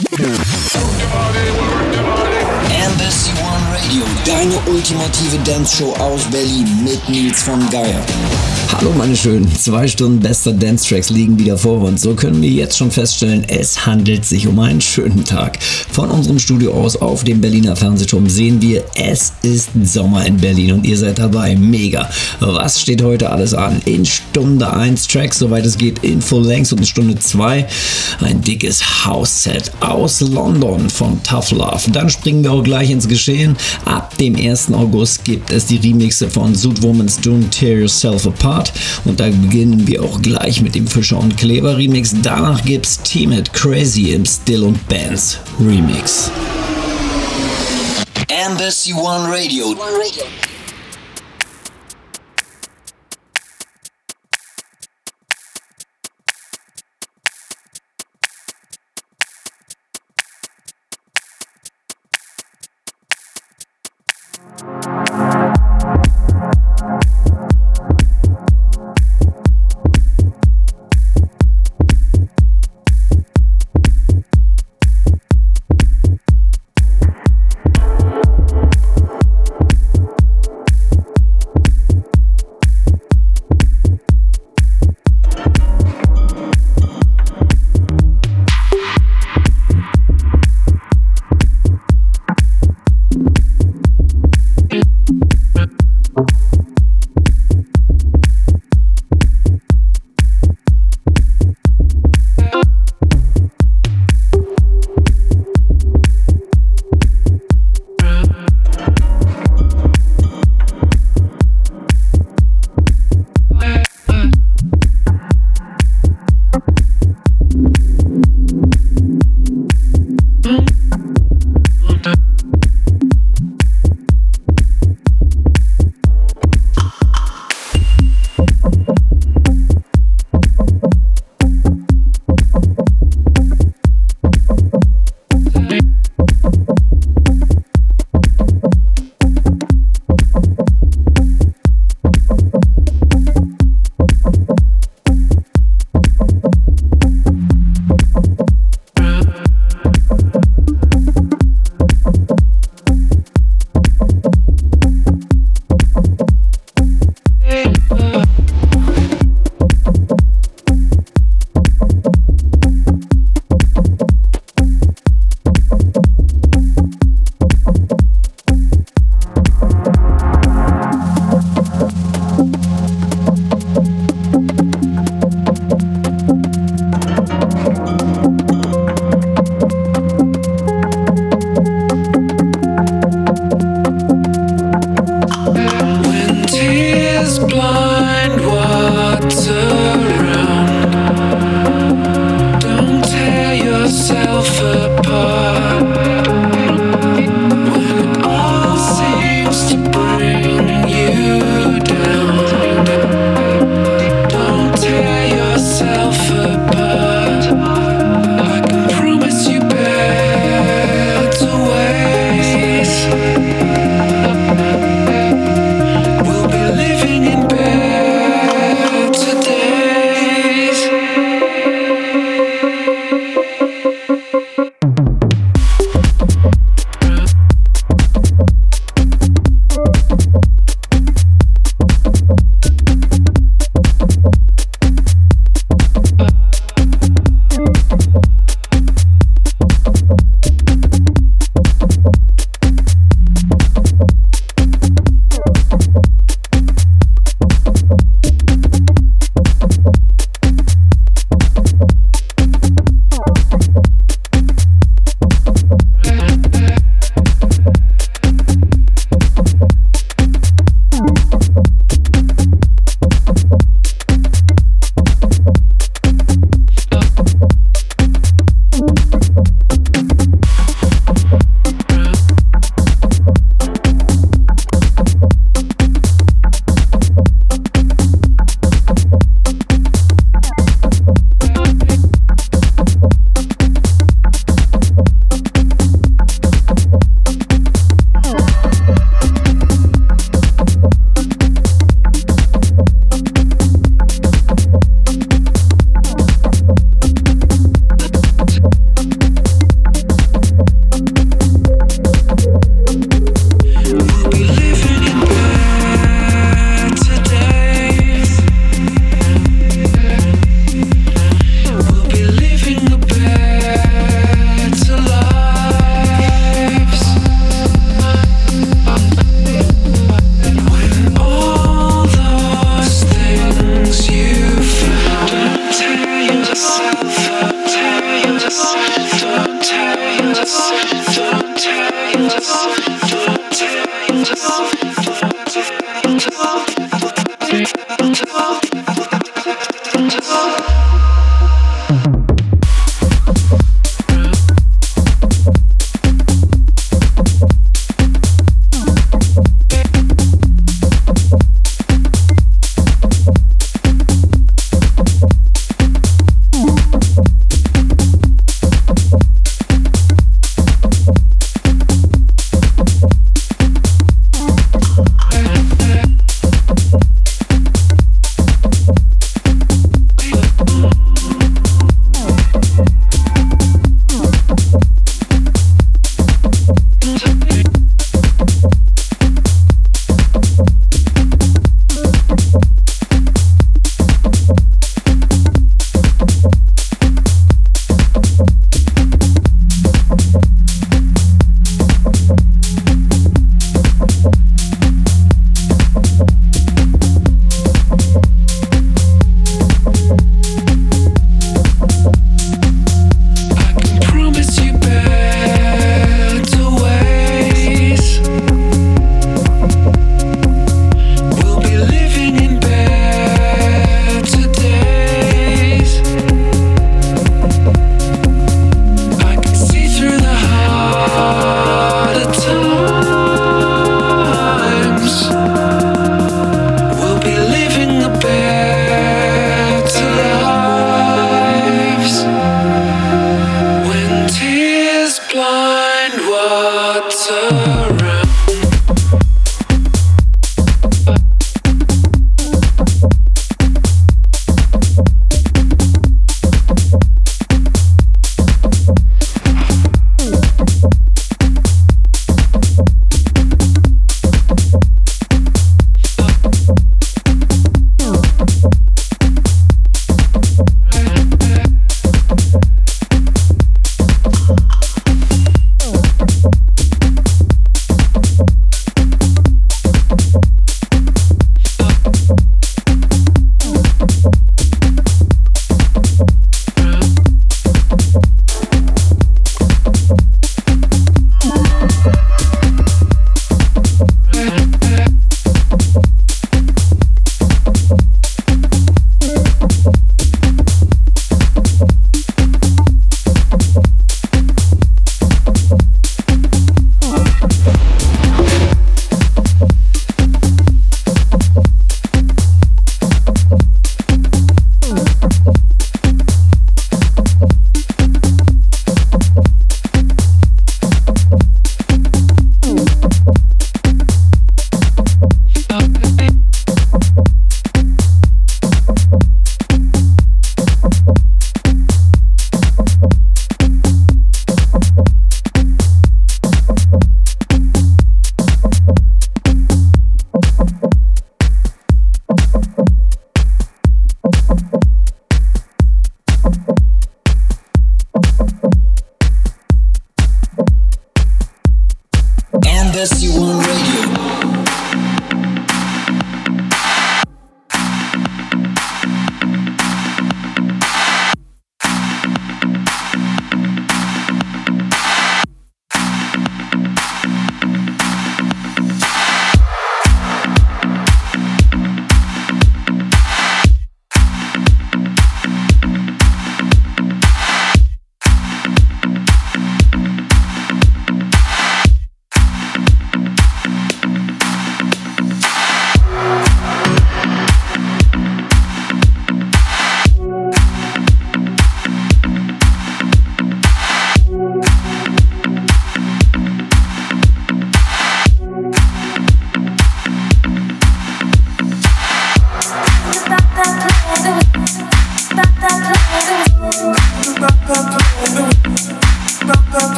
Yeah. Ultimative Dance-Show aus Berlin mit Nils von Geier. Hallo meine Schönen, zwei Stunden bester Dance-Tracks liegen wieder vor uns. So können wir jetzt schon feststellen, es handelt sich um einen schönen Tag. Von unserem Studio aus auf dem Berliner Fernsehturm sehen wir, es ist Sommer in Berlin und ihr seid dabei. Mega. Was steht heute alles an? In Stunde 1 Tracks, soweit es geht, in Full Length und in Stunde 2 ein dickes House-Set aus London von Tough Love. Dann springen wir auch gleich ins Geschehen. Ab dem 1. August gibt es die Remixe von Woman's Don't Tear Yourself Apart und da beginnen wir auch gleich mit dem Fischer und Kleber Remix. Danach gibt's Team It Crazy im Still und Bands Remix. Embassy One Radio. One Radio.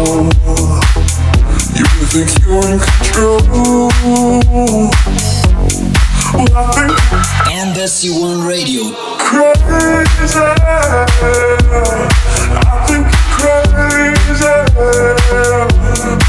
You think you're in control. Radio. Crazy. I think crazy.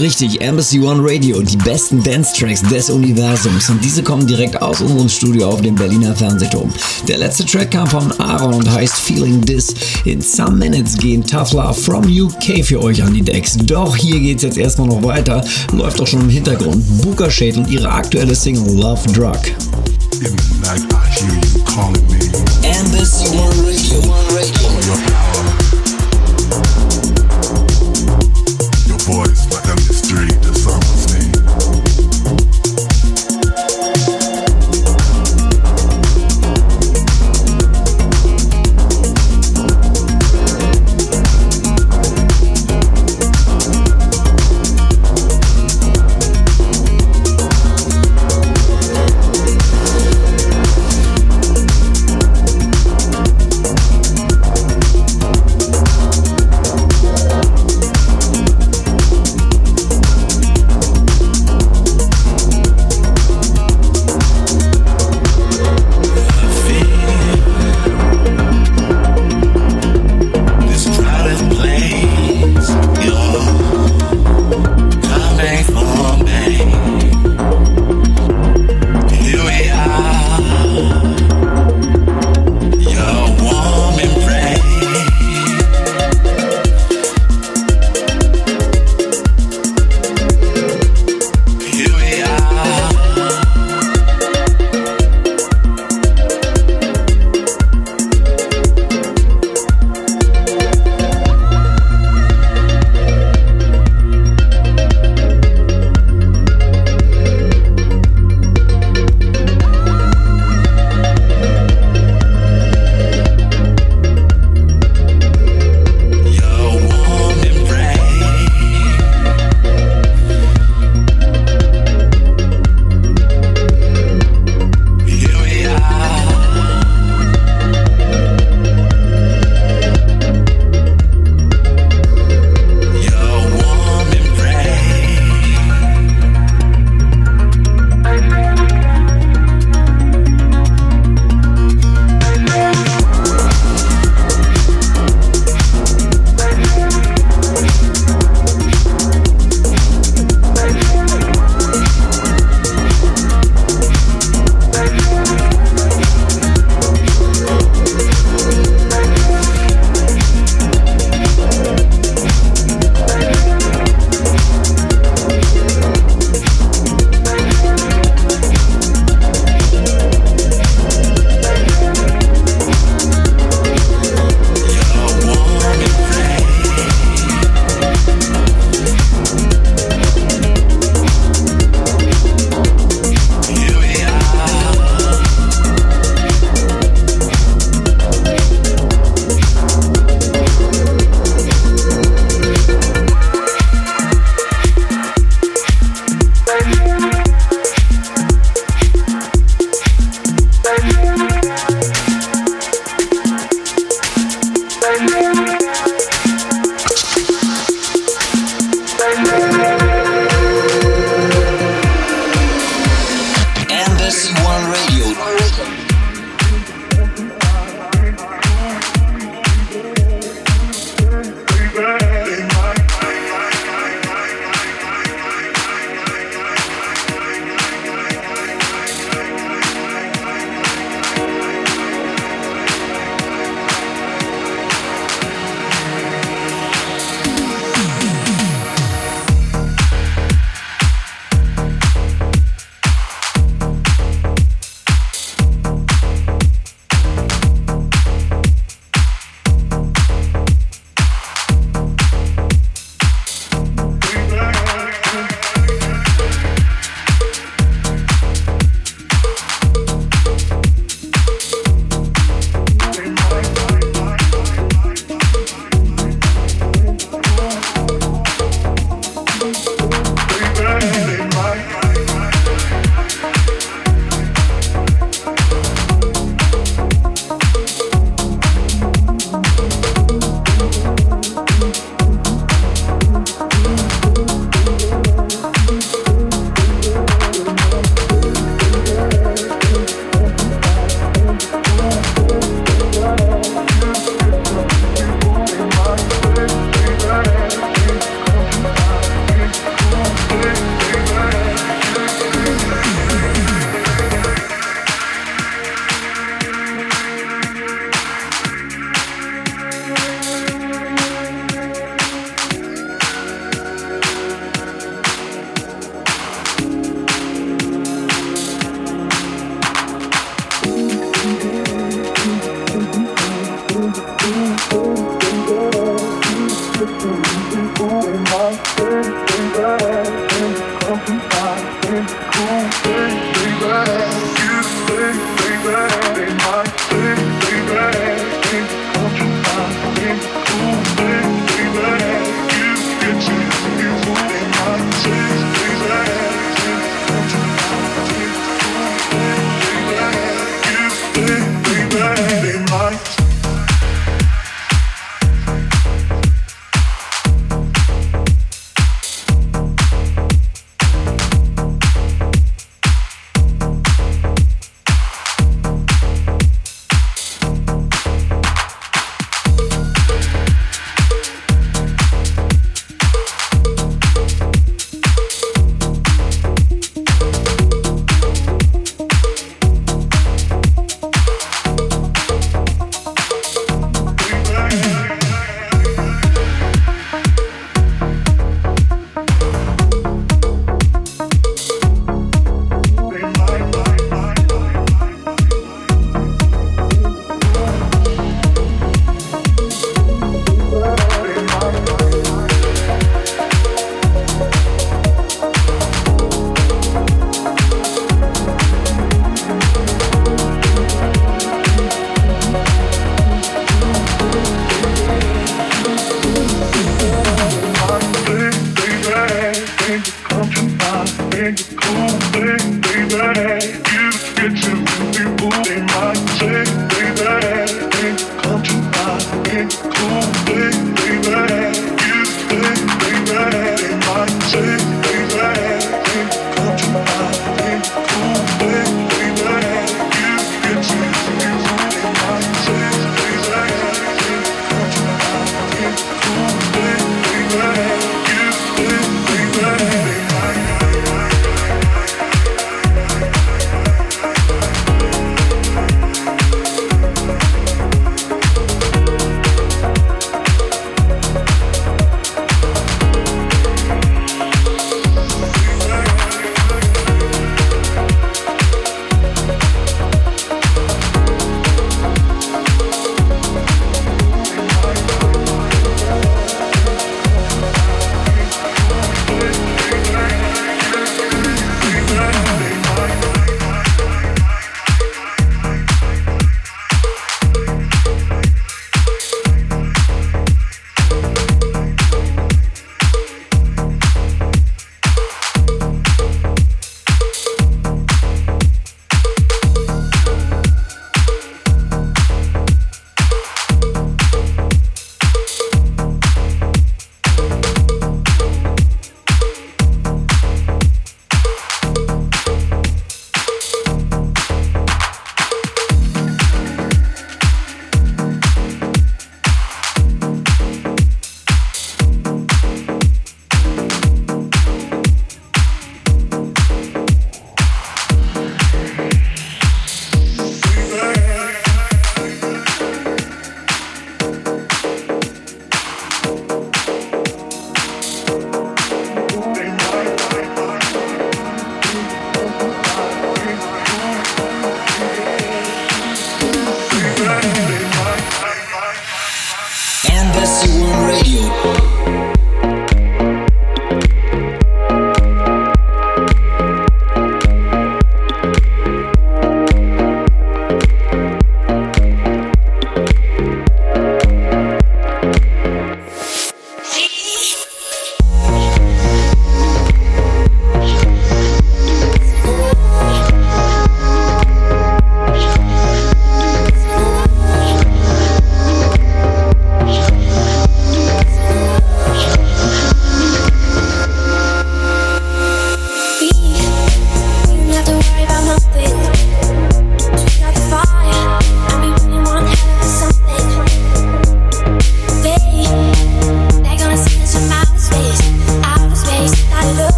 Richtig, Embassy One Radio, die besten Dance-Tracks des Universums. Und diese kommen direkt aus unserem Studio auf dem Berliner Fernsehturm. Der letzte Track kam von Aaron und heißt Feeling This. In some minutes gehen Tough Love from UK für euch an die Decks. Doch hier geht's jetzt erstmal noch weiter. Läuft auch schon im Hintergrund. Booker Shade und ihre aktuelle Single Love Drug. Embassy One Radio. One Radio.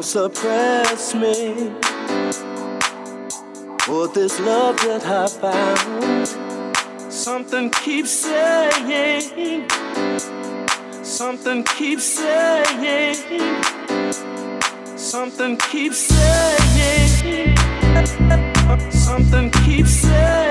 Don't suppress me. For this love that I found. Something keeps saying. Something keeps saying. Something keeps saying. Something keeps saying.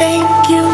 Thank you.